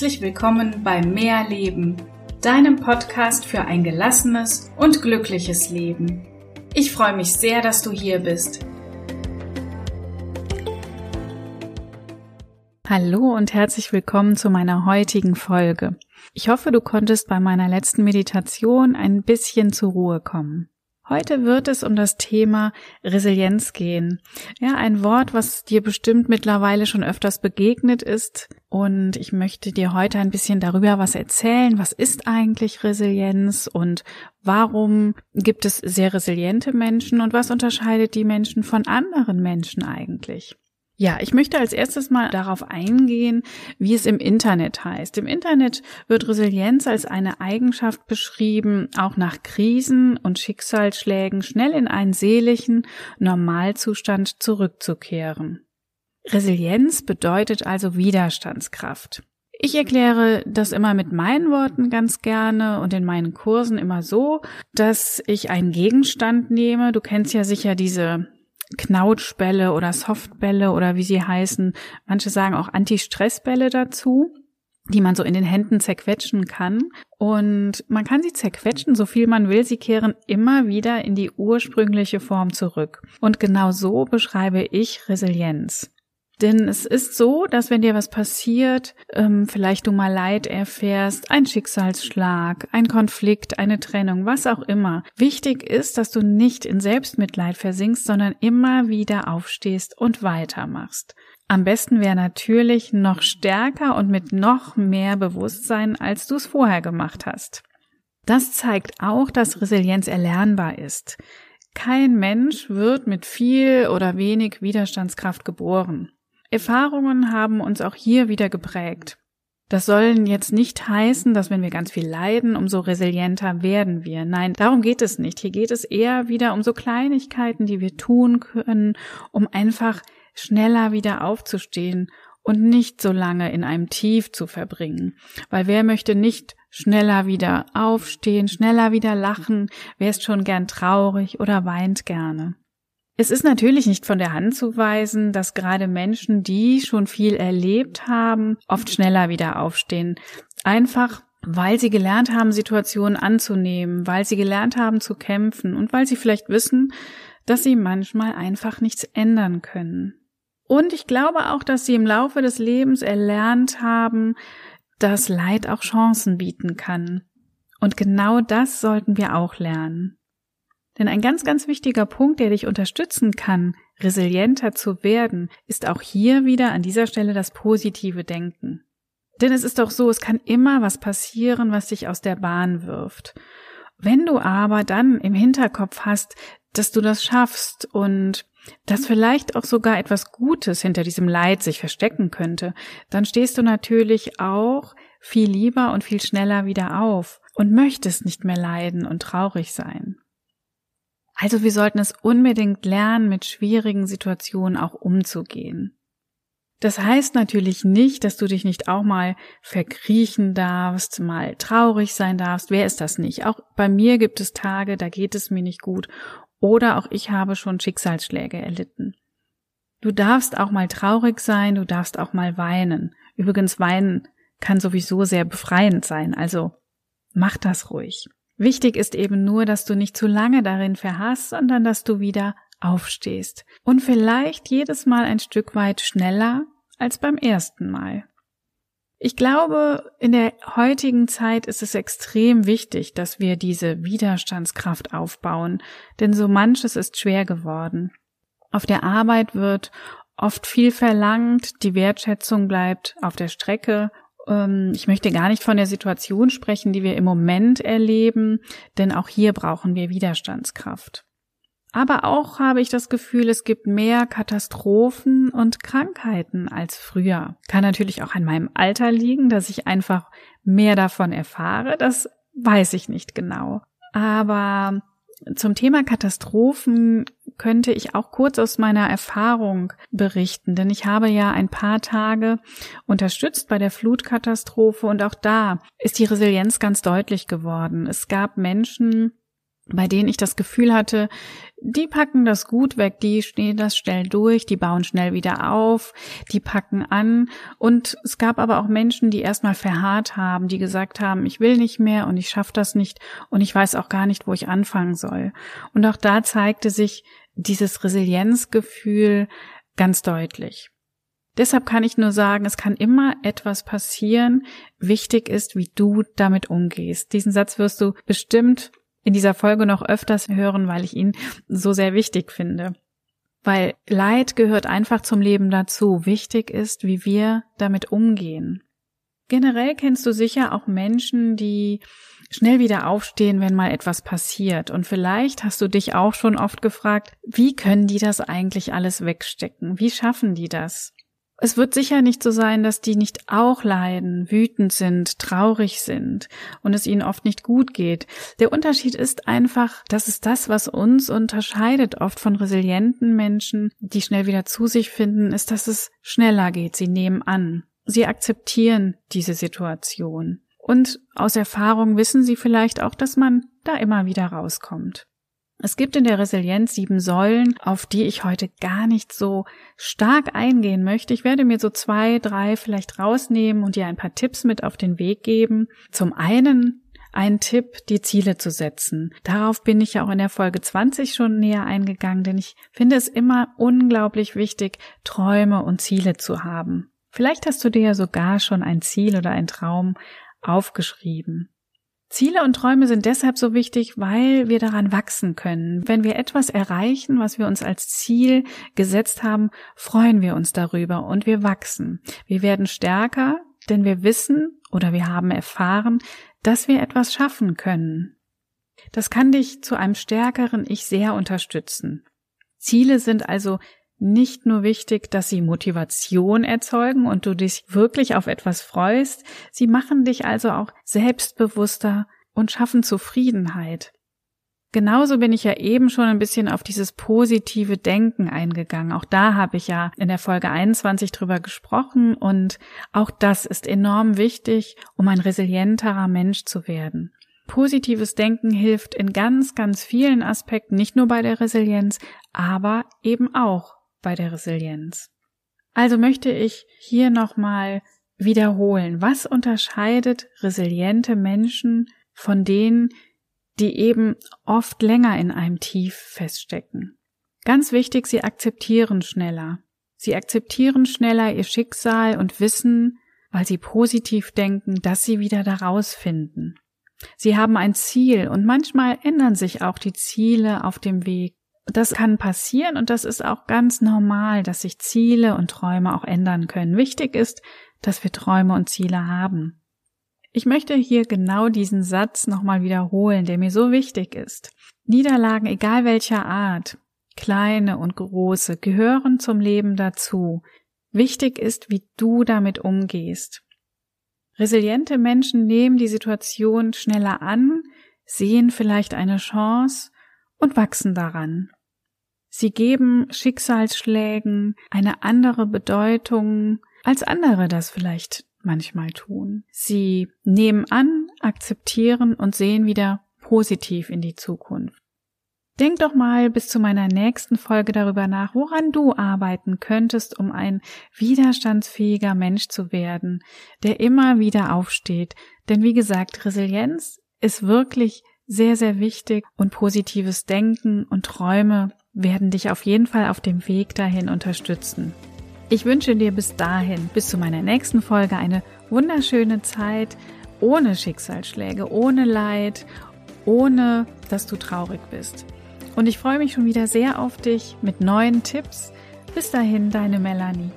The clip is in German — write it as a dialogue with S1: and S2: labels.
S1: Herzlich willkommen bei Mehr Leben, deinem Podcast für ein gelassenes und glückliches Leben. Ich freue mich sehr, dass du hier bist. Hallo und herzlich willkommen zu meiner heutigen Folge. Ich hoffe, du konntest bei meiner letzten Meditation ein bisschen zur Ruhe kommen. Heute wird es um das Thema Resilienz gehen. Ja, ein Wort, was dir bestimmt mittlerweile schon öfters begegnet ist. Und ich möchte dir heute ein bisschen darüber was erzählen. Was ist eigentlich Resilienz und warum gibt es sehr resiliente Menschen und was unterscheidet die Menschen von anderen Menschen eigentlich? Ja, ich möchte als erstes mal darauf eingehen, wie es im Internet heißt. Im Internet wird Resilienz als eine Eigenschaft beschrieben, auch nach Krisen und Schicksalsschlägen schnell in einen seelischen Normalzustand zurückzukehren. Resilienz bedeutet also Widerstandskraft. Ich erkläre das immer mit meinen Worten ganz gerne und in meinen Kursen immer so, dass ich einen Gegenstand nehme. Du kennst ja sicher diese Knautschbälle oder Softbälle oder wie sie heißen. Manche sagen auch Anti-Stress-Bälle dazu die man so in den Händen zerquetschen kann. Und man kann sie zerquetschen, so viel man will. Sie kehren immer wieder in die ursprüngliche Form zurück. Und genau so beschreibe ich Resilienz. Denn es ist so, dass wenn dir was passiert, ähm, vielleicht du mal Leid erfährst, ein Schicksalsschlag, ein Konflikt, eine Trennung, was auch immer, wichtig ist, dass du nicht in Selbstmitleid versinkst, sondern immer wieder aufstehst und weitermachst. Am besten wäre natürlich noch stärker und mit noch mehr Bewusstsein, als du es vorher gemacht hast. Das zeigt auch, dass Resilienz erlernbar ist. Kein Mensch wird mit viel oder wenig Widerstandskraft geboren. Erfahrungen haben uns auch hier wieder geprägt. Das sollen jetzt nicht heißen, dass wenn wir ganz viel leiden, umso resilienter werden wir. Nein, darum geht es nicht. Hier geht es eher wieder um so Kleinigkeiten, die wir tun können, um einfach schneller wieder aufzustehen und nicht so lange in einem Tief zu verbringen. Weil wer möchte nicht schneller wieder aufstehen, schneller wieder lachen, wer ist schon gern traurig oder weint gerne. Es ist natürlich nicht von der Hand zu weisen, dass gerade Menschen, die schon viel erlebt haben, oft schneller wieder aufstehen. Einfach weil sie gelernt haben, Situationen anzunehmen, weil sie gelernt haben zu kämpfen und weil sie vielleicht wissen, dass sie manchmal einfach nichts ändern können. Und ich glaube auch, dass sie im Laufe des Lebens erlernt haben, dass Leid auch Chancen bieten kann. Und genau das sollten wir auch lernen. Denn ein ganz, ganz wichtiger Punkt, der dich unterstützen kann, resilienter zu werden, ist auch hier wieder an dieser Stelle das positive Denken. Denn es ist doch so, es kann immer was passieren, was dich aus der Bahn wirft. Wenn du aber dann im Hinterkopf hast, dass du das schaffst und dass vielleicht auch sogar etwas Gutes hinter diesem Leid sich verstecken könnte, dann stehst du natürlich auch viel lieber und viel schneller wieder auf und möchtest nicht mehr leiden und traurig sein. Also wir sollten es unbedingt lernen, mit schwierigen Situationen auch umzugehen. Das heißt natürlich nicht, dass du dich nicht auch mal verkriechen darfst, mal traurig sein darfst. Wer ist das nicht? Auch bei mir gibt es Tage, da geht es mir nicht gut. Oder auch ich habe schon Schicksalsschläge erlitten. Du darfst auch mal traurig sein, du darfst auch mal weinen. Übrigens, weinen kann sowieso sehr befreiend sein, also mach das ruhig. Wichtig ist eben nur, dass du nicht zu lange darin verharrst, sondern dass du wieder aufstehst. Und vielleicht jedes Mal ein Stück weit schneller als beim ersten Mal. Ich glaube, in der heutigen Zeit ist es extrem wichtig, dass wir diese Widerstandskraft aufbauen, denn so manches ist schwer geworden. Auf der Arbeit wird oft viel verlangt, die Wertschätzung bleibt auf der Strecke ich möchte gar nicht von der Situation sprechen, die wir im Moment erleben, denn auch hier brauchen wir Widerstandskraft. Aber auch habe ich das Gefühl, es gibt mehr Katastrophen und Krankheiten als früher. Kann natürlich auch an meinem Alter liegen, dass ich einfach mehr davon erfahre. Das weiß ich nicht genau. Aber zum Thema Katastrophen könnte ich auch kurz aus meiner Erfahrung berichten, denn ich habe ja ein paar Tage unterstützt bei der Flutkatastrophe und auch da ist die Resilienz ganz deutlich geworden. Es gab Menschen, bei denen ich das Gefühl hatte, die packen das gut weg, die stehen das schnell durch, die bauen schnell wieder auf, die packen an. Und es gab aber auch Menschen, die erstmal verharrt haben, die gesagt haben, ich will nicht mehr und ich schaffe das nicht und ich weiß auch gar nicht, wo ich anfangen soll. Und auch da zeigte sich dieses Resilienzgefühl ganz deutlich. Deshalb kann ich nur sagen, es kann immer etwas passieren. Wichtig ist, wie du damit umgehst. Diesen Satz wirst du bestimmt in dieser Folge noch öfters hören, weil ich ihn so sehr wichtig finde. Weil Leid gehört einfach zum Leben dazu. Wichtig ist, wie wir damit umgehen. Generell kennst du sicher auch Menschen, die schnell wieder aufstehen, wenn mal etwas passiert. Und vielleicht hast du dich auch schon oft gefragt, wie können die das eigentlich alles wegstecken? Wie schaffen die das? Es wird sicher nicht so sein, dass die nicht auch leiden, wütend sind, traurig sind und es ihnen oft nicht gut geht. Der Unterschied ist einfach, das ist das, was uns unterscheidet oft von resilienten Menschen, die schnell wieder zu sich finden, ist, dass es schneller geht. Sie nehmen an. Sie akzeptieren diese Situation. Und aus Erfahrung wissen sie vielleicht auch, dass man da immer wieder rauskommt. Es gibt in der Resilienz sieben Säulen, auf die ich heute gar nicht so stark eingehen möchte. Ich werde mir so zwei, drei vielleicht rausnehmen und dir ein paar Tipps mit auf den Weg geben. Zum einen ein Tipp, die Ziele zu setzen. Darauf bin ich ja auch in der Folge 20 schon näher eingegangen, denn ich finde es immer unglaublich wichtig, Träume und Ziele zu haben. Vielleicht hast du dir ja sogar schon ein Ziel oder ein Traum aufgeschrieben. Ziele und Träume sind deshalb so wichtig, weil wir daran wachsen können. Wenn wir etwas erreichen, was wir uns als Ziel gesetzt haben, freuen wir uns darüber und wir wachsen. Wir werden stärker, denn wir wissen oder wir haben erfahren, dass wir etwas schaffen können. Das kann dich zu einem stärkeren Ich sehr unterstützen. Ziele sind also nicht nur wichtig, dass sie Motivation erzeugen und du dich wirklich auf etwas freust, sie machen dich also auch selbstbewusster und schaffen Zufriedenheit. Genauso bin ich ja eben schon ein bisschen auf dieses positive Denken eingegangen. Auch da habe ich ja in der Folge 21 drüber gesprochen und auch das ist enorm wichtig, um ein resilienterer Mensch zu werden. Positives Denken hilft in ganz, ganz vielen Aspekten, nicht nur bei der Resilienz, aber eben auch bei der Resilienz. Also möchte ich hier nochmal wiederholen, was unterscheidet resiliente Menschen von denen, die eben oft länger in einem Tief feststecken. Ganz wichtig, sie akzeptieren schneller. Sie akzeptieren schneller ihr Schicksal und wissen, weil sie positiv denken, dass sie wieder daraus finden. Sie haben ein Ziel und manchmal ändern sich auch die Ziele auf dem Weg. Das kann passieren und das ist auch ganz normal, dass sich Ziele und Träume auch ändern können. Wichtig ist, dass wir Träume und Ziele haben. Ich möchte hier genau diesen Satz nochmal wiederholen, der mir so wichtig ist. Niederlagen, egal welcher Art, kleine und große, gehören zum Leben dazu. Wichtig ist, wie du damit umgehst. Resiliente Menschen nehmen die Situation schneller an, sehen vielleicht eine Chance und wachsen daran. Sie geben Schicksalsschlägen eine andere Bedeutung, als andere das vielleicht manchmal tun. Sie nehmen an, akzeptieren und sehen wieder positiv in die Zukunft. Denk doch mal bis zu meiner nächsten Folge darüber nach, woran du arbeiten könntest, um ein widerstandsfähiger Mensch zu werden, der immer wieder aufsteht. Denn wie gesagt, Resilienz ist wirklich sehr, sehr wichtig und positives Denken und Träume werden dich auf jeden Fall auf dem Weg dahin unterstützen. Ich wünsche dir bis dahin, bis zu meiner nächsten Folge, eine wunderschöne Zeit ohne Schicksalsschläge, ohne Leid, ohne dass du traurig bist. Und ich freue mich schon wieder sehr auf dich mit neuen Tipps. Bis dahin, deine Melanie.